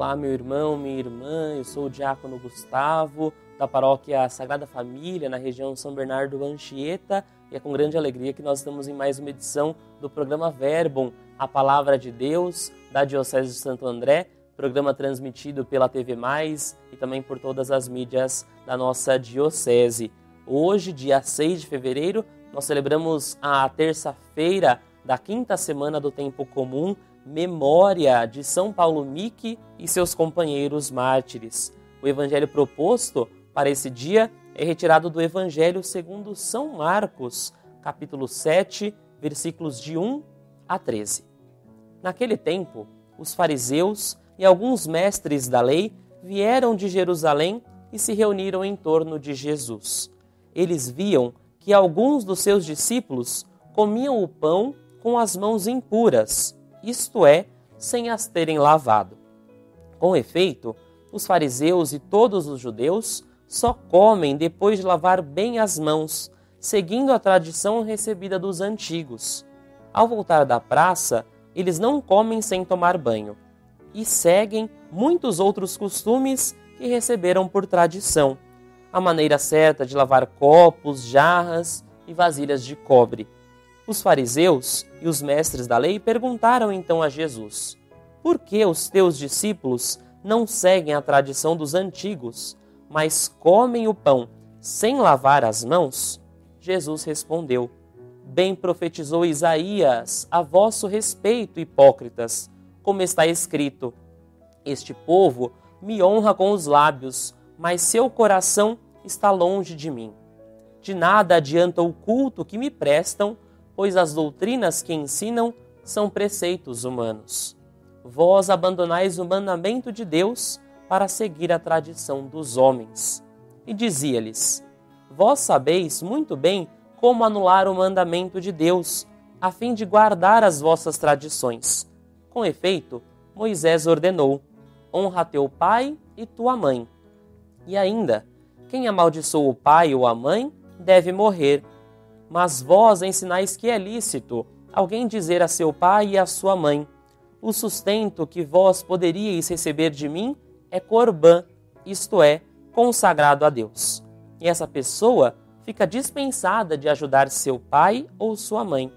Olá, meu irmão, minha irmã, eu sou o diácono Gustavo, da paróquia Sagrada Família, na região São Bernardo do Anchieta, e é com grande alegria que nós estamos em mais uma edição do programa Verbum, a Palavra de Deus, da Diocese de Santo André, programa transmitido pela TV Mais e também por todas as mídias da nossa Diocese. Hoje, dia 6 de fevereiro, nós celebramos a terça-feira da quinta semana do Tempo Comum, memória de São Paulo Mique e seus companheiros mártires. O evangelho proposto para esse dia é retirado do Evangelho segundo São Marcos, capítulo 7, versículos de 1 a 13. Naquele tempo, os fariseus e alguns mestres da lei vieram de Jerusalém e se reuniram em torno de Jesus. Eles viam que alguns dos seus discípulos comiam o pão com as mãos impuras, isto é, sem as terem lavado. Com efeito, os fariseus e todos os judeus só comem depois de lavar bem as mãos, seguindo a tradição recebida dos antigos. Ao voltar da praça, eles não comem sem tomar banho e seguem muitos outros costumes que receberam por tradição. A maneira certa de lavar copos, jarras e vasilhas de cobre. Os fariseus e os mestres da lei perguntaram então a Jesus: Por que os teus discípulos não seguem a tradição dos antigos, mas comem o pão sem lavar as mãos? Jesus respondeu: Bem profetizou Isaías a vosso respeito, hipócritas, como está escrito: Este povo me honra com os lábios, mas seu coração está longe de mim. De nada adianta o culto que me prestam, pois as doutrinas que ensinam são preceitos humanos. Vós abandonais o mandamento de Deus para seguir a tradição dos homens. E dizia-lhes: Vós sabeis muito bem como anular o mandamento de Deus, a fim de guardar as vossas tradições. Com efeito, Moisés ordenou: Honra teu pai e tua mãe. E ainda, quem amaldiçoa o pai ou a mãe deve morrer. Mas vós ensinais que é lícito alguém dizer a seu pai e a sua mãe: O sustento que vós poderíeis receber de mim é corbã, isto é, consagrado a Deus. E essa pessoa fica dispensada de ajudar seu pai ou sua mãe.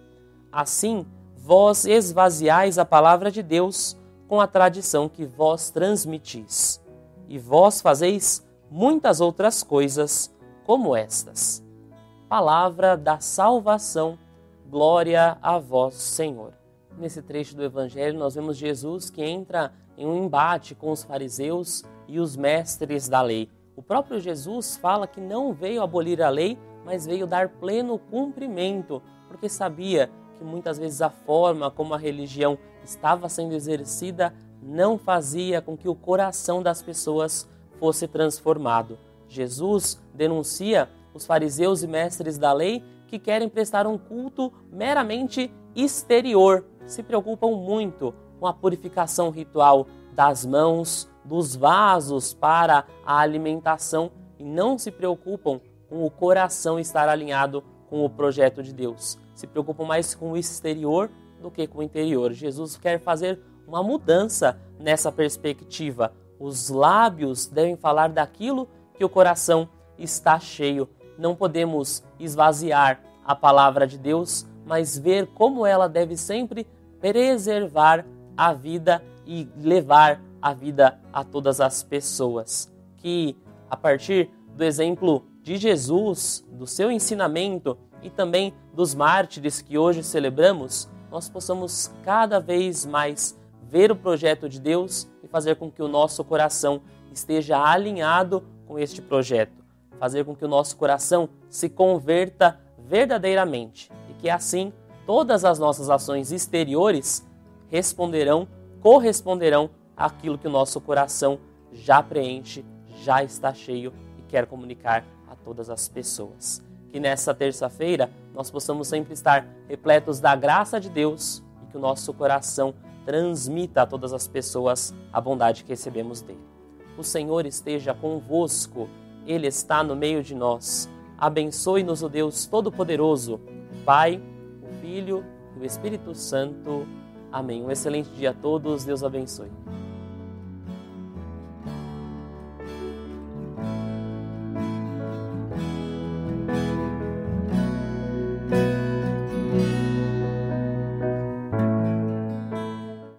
Assim, vós esvaziais a palavra de Deus com a tradição que vós transmitis. E vós fazeis muitas outras coisas como estas palavra da salvação. Glória a vós, Senhor. Nesse trecho do Evangelho, nós vemos Jesus que entra em um embate com os fariseus e os mestres da lei. O próprio Jesus fala que não veio abolir a lei, mas veio dar pleno cumprimento, porque sabia que muitas vezes a forma como a religião estava sendo exercida não fazia com que o coração das pessoas fosse transformado. Jesus denuncia os fariseus e mestres da lei que querem prestar um culto meramente exterior, se preocupam muito com a purificação ritual das mãos, dos vasos para a alimentação e não se preocupam com o coração estar alinhado com o projeto de Deus. Se preocupam mais com o exterior do que com o interior. Jesus quer fazer uma mudança nessa perspectiva. Os lábios devem falar daquilo que o coração está cheio não podemos esvaziar a palavra de Deus, mas ver como ela deve sempre preservar a vida e levar a vida a todas as pessoas. Que a partir do exemplo de Jesus, do seu ensinamento e também dos mártires que hoje celebramos, nós possamos cada vez mais ver o projeto de Deus e fazer com que o nosso coração esteja alinhado com este projeto fazer com que o nosso coração se converta verdadeiramente e que assim todas as nossas ações exteriores responderão, corresponderão àquilo que o nosso coração já preenche, já está cheio e quer comunicar a todas as pessoas. Que nessa terça-feira nós possamos sempre estar repletos da graça de Deus e que o nosso coração transmita a todas as pessoas a bondade que recebemos dele. O Senhor esteja convosco ele está no meio de nós. Abençoe-nos o Deus Todo-Poderoso, Pai, o Filho e o Espírito Santo. Amém. Um excelente dia a todos. Deus abençoe.